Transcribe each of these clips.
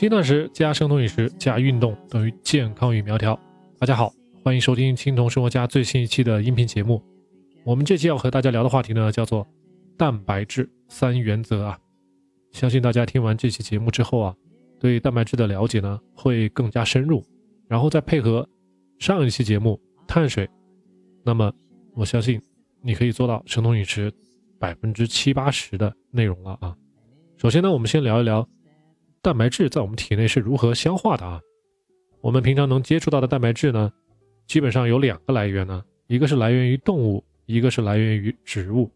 轻断食加生酮饮食加运动等于健康与苗条。大家好，欢迎收听青铜生活家最新一期的音频节目。我们这期要和大家聊的话题呢，叫做蛋白质三原则啊。相信大家听完这期节目之后啊，对蛋白质的了解呢会更加深入，然后再配合上一期节目碳水，那么我相信你可以做到生酮饮食百分之七八十的内容了啊。首先呢，我们先聊一聊蛋白质在我们体内是如何消化的啊。我们平常能接触到的蛋白质呢，基本上有两个来源呢，一个是来源于动物，一个是来源于植物。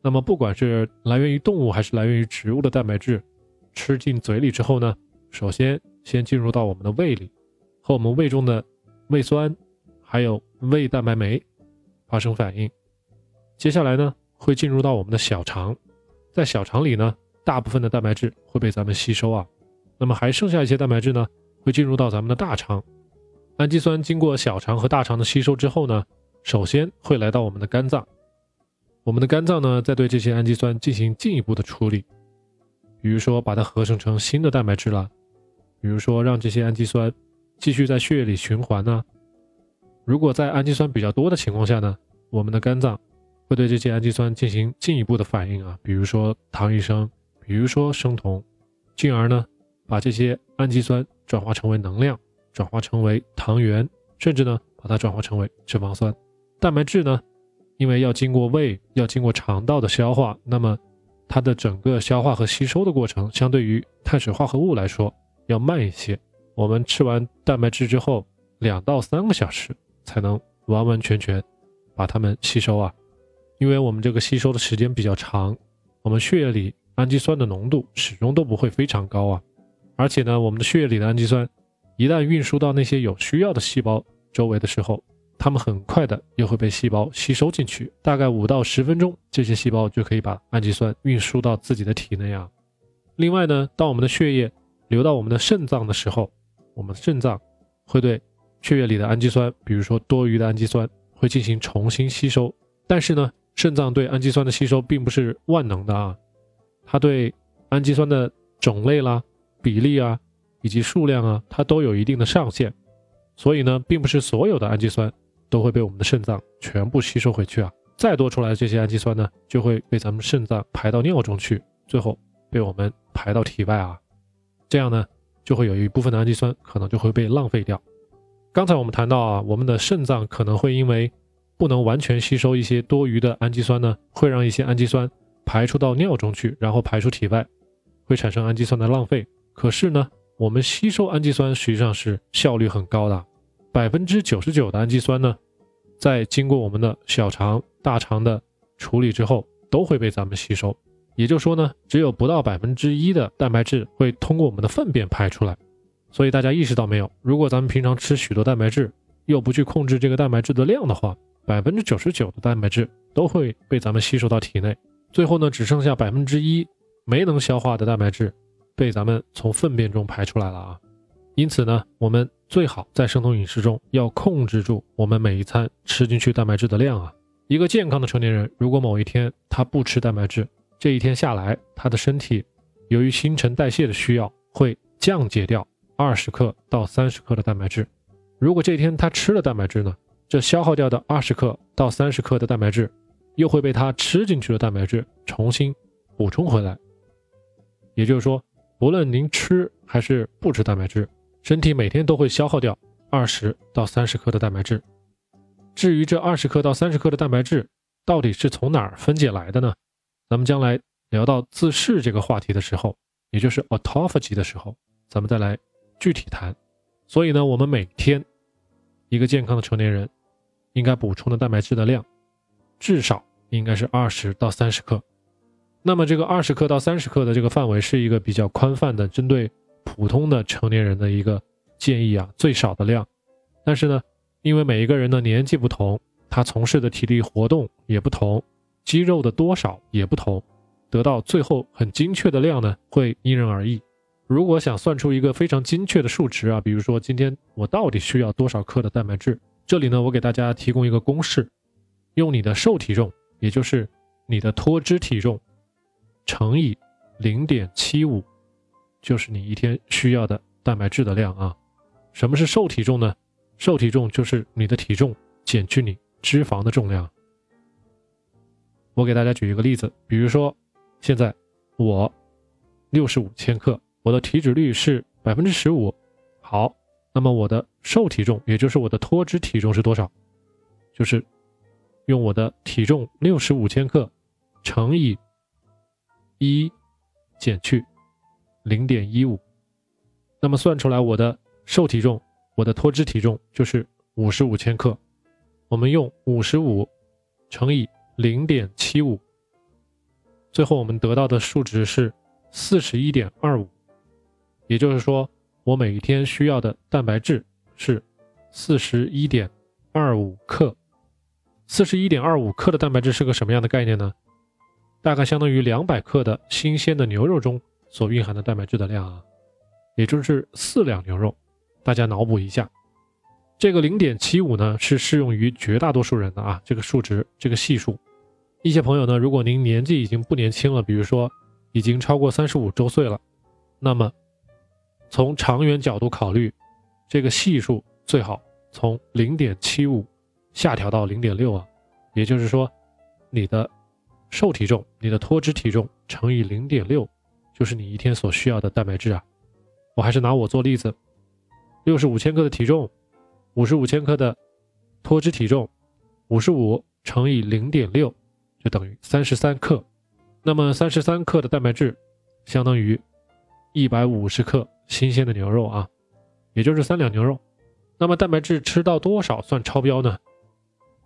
那么不管是来源于动物还是来源于植物的蛋白质，吃进嘴里之后呢，首先先进入到我们的胃里，和我们胃中的胃酸还有胃蛋白酶发生反应，接下来呢会进入到我们的小肠，在小肠里呢。大部分的蛋白质会被咱们吸收啊，那么还剩下一些蛋白质呢，会进入到咱们的大肠。氨基酸经过小肠和大肠的吸收之后呢，首先会来到我们的肝脏。我们的肝脏呢，再对这些氨基酸进行进一步的处理，比如说把它合成成新的蛋白质了，比如说让这些氨基酸继续在血液里循环呢。如果在氨基酸比较多的情况下呢，我们的肝脏会对这些氨基酸进行进一步的反应啊，比如说糖异生。比如说生酮，进而呢把这些氨基酸转化成为能量，转化成为糖原，甚至呢把它转化成为脂肪酸。蛋白质呢，因为要经过胃，要经过肠道的消化，那么它的整个消化和吸收的过程，相对于碳水化合物来说要慢一些。我们吃完蛋白质之后，两到三个小时才能完完全全把它们吸收啊，因为我们这个吸收的时间比较长，我们血液里。氨基酸的浓度始终都不会非常高啊，而且呢，我们的血液里的氨基酸一旦运输到那些有需要的细胞周围的时候，它们很快的又会被细胞吸收进去，大概五到十分钟，这些细胞就可以把氨基酸运输到自己的体内啊。另外呢，当我们的血液流到我们的肾脏的时候，我们肾脏会对血液里的氨基酸，比如说多余的氨基酸，会进行重新吸收。但是呢，肾脏对氨基酸的吸收并不是万能的啊。它对氨基酸的种类啦、比例啊以及数量啊，它都有一定的上限，所以呢，并不是所有的氨基酸都会被我们的肾脏全部吸收回去啊。再多出来的这些氨基酸呢，就会被咱们肾脏排到尿中去，最后被我们排到体外啊。这样呢，就会有一部分的氨基酸可能就会被浪费掉。刚才我们谈到啊，我们的肾脏可能会因为不能完全吸收一些多余的氨基酸呢，会让一些氨基酸。排出到尿中去，然后排出体外，会产生氨基酸的浪费。可是呢，我们吸收氨基酸实际上是效率很高的，百分之九十九的氨基酸呢，在经过我们的小肠、大肠的处理之后，都会被咱们吸收。也就是说呢，只有不到百分之一的蛋白质会通过我们的粪便排出来。所以大家意识到没有？如果咱们平常吃许多蛋白质，又不去控制这个蛋白质的量的话，百分之九十九的蛋白质都会被咱们吸收到体内。最后呢，只剩下百分之一没能消化的蛋白质被咱们从粪便中排出来了啊。因此呢，我们最好在生酮饮食中要控制住我们每一餐吃进去蛋白质的量啊。一个健康的成年人，如果某一天他不吃蛋白质，这一天下来，他的身体由于新陈代谢的需要，会降解掉二十克到三十克的蛋白质。如果这一天他吃了蛋白质呢，这消耗掉的二十克到三十克的蛋白质。又会被它吃进去的蛋白质重新补充回来，也就是说，不论您吃还是不吃蛋白质，身体每天都会消耗掉二十到三十克的蛋白质。至于这二十克到三十克的蛋白质到底是从哪儿分解来的呢？咱们将来聊到自噬这个话题的时候，也就是 autophagy 的时候，咱们再来具体谈。所以呢，我们每天一个健康的成年人应该补充的蛋白质的量。至少应该是二十到三十克，那么这个二十克到三十克的这个范围是一个比较宽泛的，针对普通的成年人的一个建议啊，最少的量。但是呢，因为每一个人的年纪不同，他从事的体力活动也不同，肌肉的多少也不同，得到最后很精确的量呢，会因人而异。如果想算出一个非常精确的数值啊，比如说今天我到底需要多少克的蛋白质，这里呢，我给大家提供一个公式。用你的瘦体重，也就是你的脱脂体重，乘以零点七五，就是你一天需要的蛋白质的量啊。什么是瘦体重呢？瘦体重就是你的体重减去你脂肪的重量。我给大家举一个例子，比如说现在我六十五千克，我的体脂率是百分之十五。好，那么我的瘦体重，也就是我的脱脂体重是多少？就是用我的体重六十五千克乘以一减去零点一五，那么算出来我的瘦体重，我的脱脂体重就是五十五千克。我们用五十五乘以零点七五，最后我们得到的数值是四十一点二五，也就是说，我每一天需要的蛋白质是四十一点二五克。四十一点二五克的蛋白质是个什么样的概念呢？大概相当于两百克的新鲜的牛肉中所蕴含的蛋白质的量啊，也就是四两牛肉。大家脑补一下，这个零点七五呢是适用于绝大多数人的啊，这个数值，这个系数。一些朋友呢，如果您年纪已经不年轻了，比如说已经超过三十五周岁了，那么从长远角度考虑，这个系数最好从零点七五。下调到零点六啊，也就是说，你的瘦体重、你的脱脂体重乘以零点六，就是你一天所需要的蛋白质啊。我还是拿我做例子，六十五千克的体重，五十五千克的脱脂体重，五十五乘以零点六就等于三十三克。那么三十三克的蛋白质，相当于一百五十克新鲜的牛肉啊，也就是三两牛肉。那么蛋白质吃到多少算超标呢？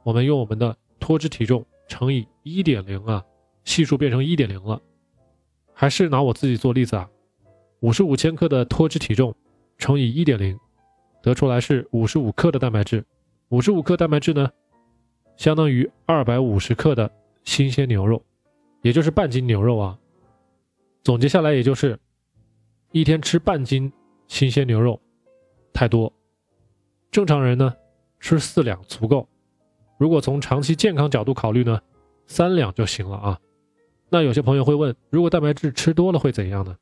我们用我们的脱脂体重乘以一点零啊，系数变成一点零了。还是拿我自己做例子啊，五十五千克的脱脂体重乘以一点零，得出来是五十五克的蛋白质。五十五克蛋白质呢，相当于二百五十克的新鲜牛肉，也就是半斤牛肉啊。总结下来，也就是一天吃半斤新鲜牛肉太多，正常人呢吃四两足够。如果从长期健康角度考虑呢，三两就行了啊。那有些朋友会问，如果蛋白质吃多了会怎样呢？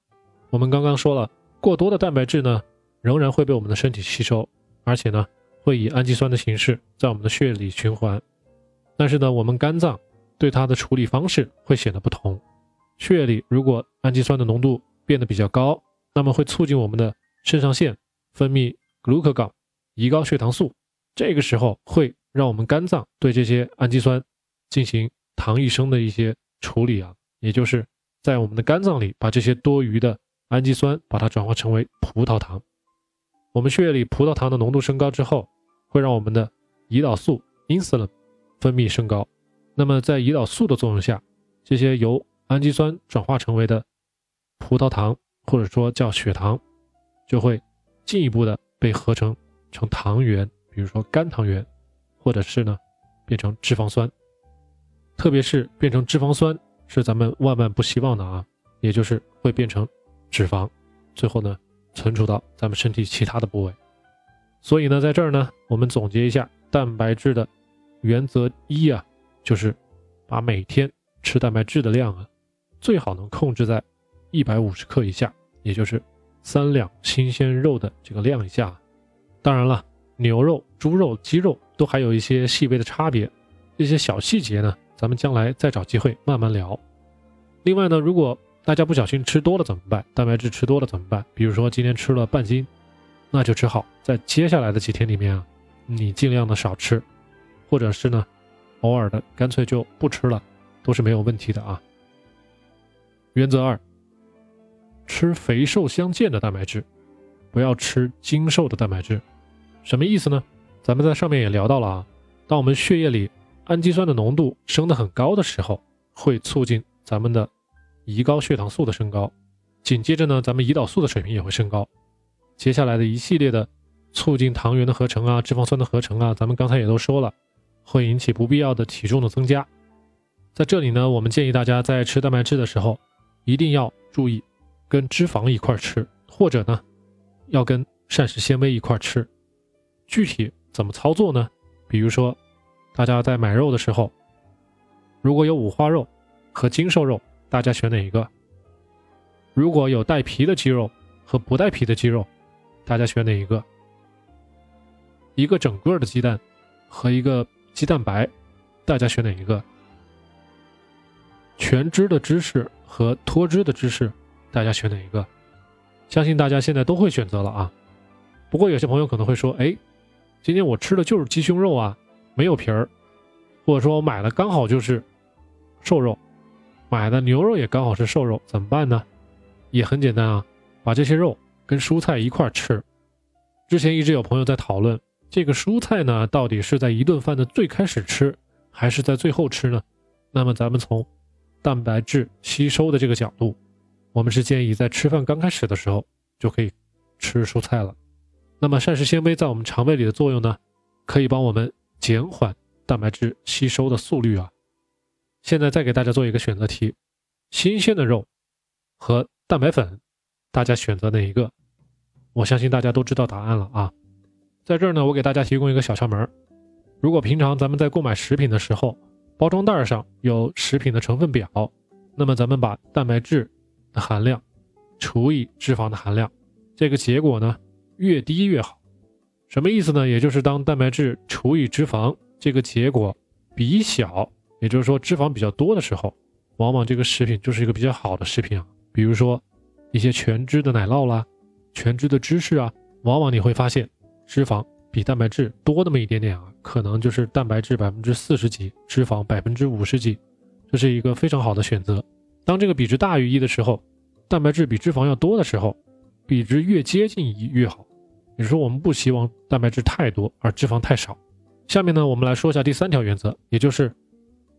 我们刚刚说了，过多的蛋白质呢，仍然会被我们的身体吸收，而且呢，会以氨基酸的形式在我们的血液里循环。但是呢，我们肝脏对它的处理方式会显得不同。血液里如果氨基酸的浓度变得比较高，那么会促进我们的肾上腺分泌 glucagon，胰高血糖素。这个时候会。让我们肝脏对这些氨基酸进行糖异生的一些处理啊，也就是在我们的肝脏里把这些多余的氨基酸把它转化成为葡萄糖。我们血液里葡萄糖的浓度升高之后，会让我们的胰岛素 insulin 分泌升高。那么在胰岛素的作用下，这些由氨基酸转化成为的葡萄糖或者说叫血糖，就会进一步的被合成成糖原，比如说肝糖原。或者是呢，变成脂肪酸，特别是变成脂肪酸是咱们万万不希望的啊，也就是会变成脂肪，最后呢存储到咱们身体其他的部位。所以呢，在这儿呢，我们总结一下蛋白质的原则一啊，就是把每天吃蛋白质的量啊，最好能控制在一百五十克以下，也就是三两新鲜肉的这个量以下。当然了。牛肉、猪肉、鸡肉都还有一些细微的差别，这些小细节呢，咱们将来再找机会慢慢聊。另外呢，如果大家不小心吃多了怎么办？蛋白质吃多了怎么办？比如说今天吃了半斤，那就只好在接下来的几天里面啊，你尽量的少吃，或者是呢，偶尔的干脆就不吃了，都是没有问题的啊。原则二：吃肥瘦相间的蛋白质，不要吃精瘦的蛋白质。什么意思呢？咱们在上面也聊到了啊，当我们血液里氨基酸的浓度升得很高的时候，会促进咱们的胰高血糖素的升高，紧接着呢，咱们胰岛素的水平也会升高，接下来的一系列的促进糖原的合成啊、脂肪酸的合成啊，咱们刚才也都说了，会引起不必要的体重的增加。在这里呢，我们建议大家在吃蛋白质的时候，一定要注意跟脂肪一块吃，或者呢，要跟膳食纤维一块吃。具体怎么操作呢？比如说，大家在买肉的时候，如果有五花肉和精瘦肉，大家选哪一个？如果有带皮的鸡肉和不带皮的鸡肉，大家选哪一个？一个整个的鸡蛋和一个鸡蛋白，大家选哪一个？全脂的芝士和脱脂的芝士，大家选哪一个？相信大家现在都会选择了啊。不过有些朋友可能会说：“哎，今天我吃的就是鸡胸肉啊，没有皮儿，或者说我买的刚好就是瘦肉，买的牛肉也刚好是瘦肉，怎么办呢？”也很简单啊，把这些肉跟蔬菜一块吃。之前一直有朋友在讨论，这个蔬菜呢，到底是在一顿饭的最开始吃，还是在最后吃呢？那么咱们从蛋白质吸收的这个角度，我们是建议在吃饭刚开始的时候就可以吃蔬菜了。那么膳食纤维在我们肠胃里的作用呢，可以帮我们减缓蛋白质吸收的速率啊。现在再给大家做一个选择题：新鲜的肉和蛋白粉，大家选择哪一个？我相信大家都知道答案了啊。在这儿呢，我给大家提供一个小窍门：如果平常咱们在购买食品的时候，包装袋上有食品的成分表，那么咱们把蛋白质的含量除以脂肪的含量，这个结果呢？越低越好，什么意思呢？也就是当蛋白质除以脂肪这个结果比小，也就是说脂肪比较多的时候，往往这个食品就是一个比较好的食品啊。比如说一些全脂的奶酪啦，全脂的芝士啊，往往你会发现脂肪比蛋白质多那么一点点啊，可能就是蛋白质百分之四十几，脂肪百分之五十几，这是一个非常好的选择。当这个比值大于一的时候，蛋白质比脂肪要多的时候。比值越接近一越好，也就是说我们不希望蛋白质太多而脂肪太少。下面呢，我们来说一下第三条原则，也就是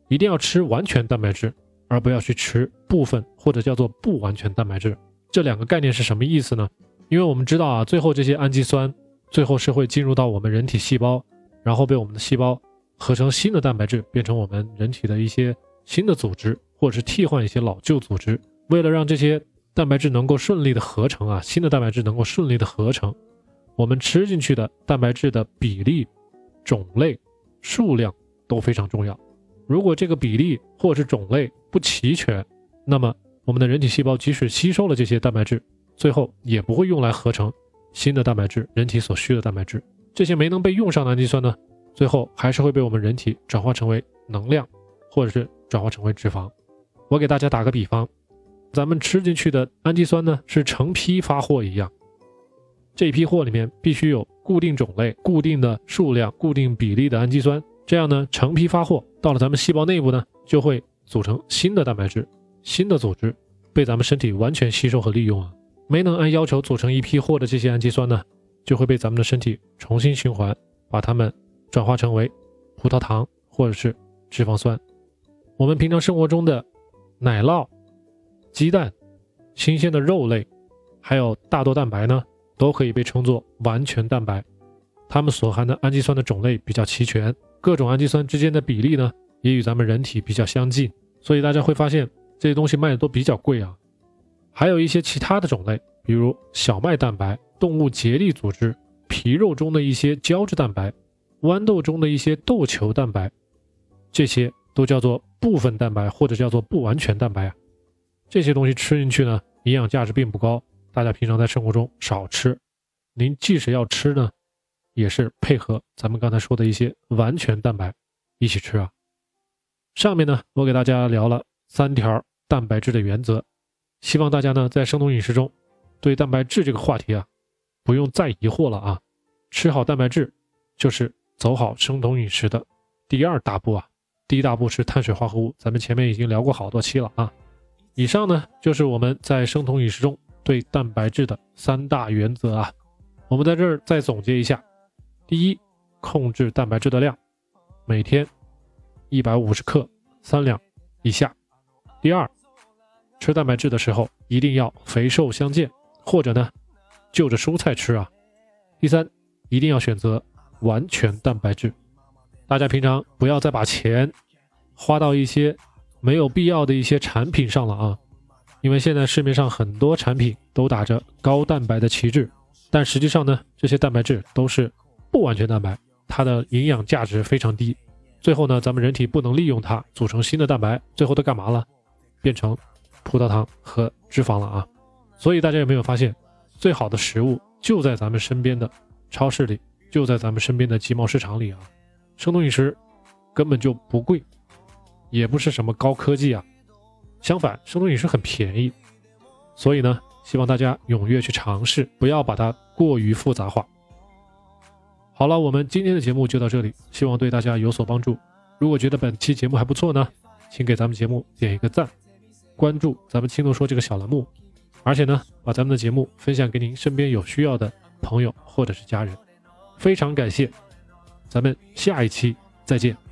一定要吃完全蛋白质，而不要去吃部分或者叫做不完全蛋白质。这两个概念是什么意思呢？因为我们知道啊，最后这些氨基酸最后是会进入到我们人体细胞，然后被我们的细胞合成新的蛋白质，变成我们人体的一些新的组织，或者是替换一些老旧组织。为了让这些蛋白质能够顺利的合成啊，新的蛋白质能够顺利的合成，我们吃进去的蛋白质的比例、种类、数量都非常重要。如果这个比例或是种类不齐全，那么我们的人体细胞即使吸收了这些蛋白质，最后也不会用来合成新的蛋白质，人体所需的蛋白质。这些没能被用上的氨基酸呢，最后还是会被我们人体转化成为能量，或者是转化成为脂肪。我给大家打个比方。咱们吃进去的氨基酸呢，是成批发货一样，这批货里面必须有固定种类、固定的数量、固定比例的氨基酸，这样呢，成批发货到了咱们细胞内部呢，就会组成新的蛋白质、新的组织，被咱们身体完全吸收和利用啊。没能按要求组成一批货的这些氨基酸呢，就会被咱们的身体重新循环，把它们转化成为葡萄糖或者是脂肪酸。我们平常生活中的奶酪。鸡蛋、新鲜的肉类，还有大豆蛋白呢，都可以被称作完全蛋白。它们所含的氨基酸的种类比较齐全，各种氨基酸之间的比例呢，也与咱们人体比较相近。所以大家会发现这些东西卖的都比较贵啊。还有一些其他的种类，比如小麦蛋白、动物结缔组织、皮肉中的一些胶质蛋白、豌豆中的一些豆球蛋白，这些都叫做部分蛋白或者叫做不完全蛋白啊。这些东西吃进去呢，营养价值并不高，大家平常在生活中少吃。您即使要吃呢，也是配合咱们刚才说的一些完全蛋白一起吃啊。上面呢，我给大家聊了三条蛋白质的原则，希望大家呢在生酮饮食中，对蛋白质这个话题啊，不用再疑惑了啊。吃好蛋白质，就是走好生酮饮食的第二大步啊。第一大步是碳水化合物，咱们前面已经聊过好多期了啊。以上呢，就是我们在生酮饮食中对蛋白质的三大原则啊。我们在这儿再总结一下：第一，控制蛋白质的量，每天一百五十克三两以下；第二，吃蛋白质的时候一定要肥瘦相间，或者呢，就着蔬菜吃啊；第三，一定要选择完全蛋白质。大家平常不要再把钱花到一些。没有必要的一些产品上了啊，因为现在市面上很多产品都打着高蛋白的旗帜，但实际上呢，这些蛋白质都是不完全蛋白，它的营养价值非常低。最后呢，咱们人体不能利用它组成新的蛋白，最后都干嘛了？变成葡萄糖和脂肪了啊！所以大家有没有发现，最好的食物就在咱们身边的超市里，就在咱们身边的集贸市场里啊。生酮饮食根本就不贵，也不是什么高科技啊。相反，生酮饮食很便宜，所以呢，希望大家踊跃去尝试，不要把它过于复杂化。好了，我们今天的节目就到这里，希望对大家有所帮助。如果觉得本期节目还不错呢，请给咱们节目点一个赞，关注咱们青铜说这个小栏目，而且呢，把咱们的节目分享给您身边有需要的朋友或者是家人。非常感谢，咱们下一期再见。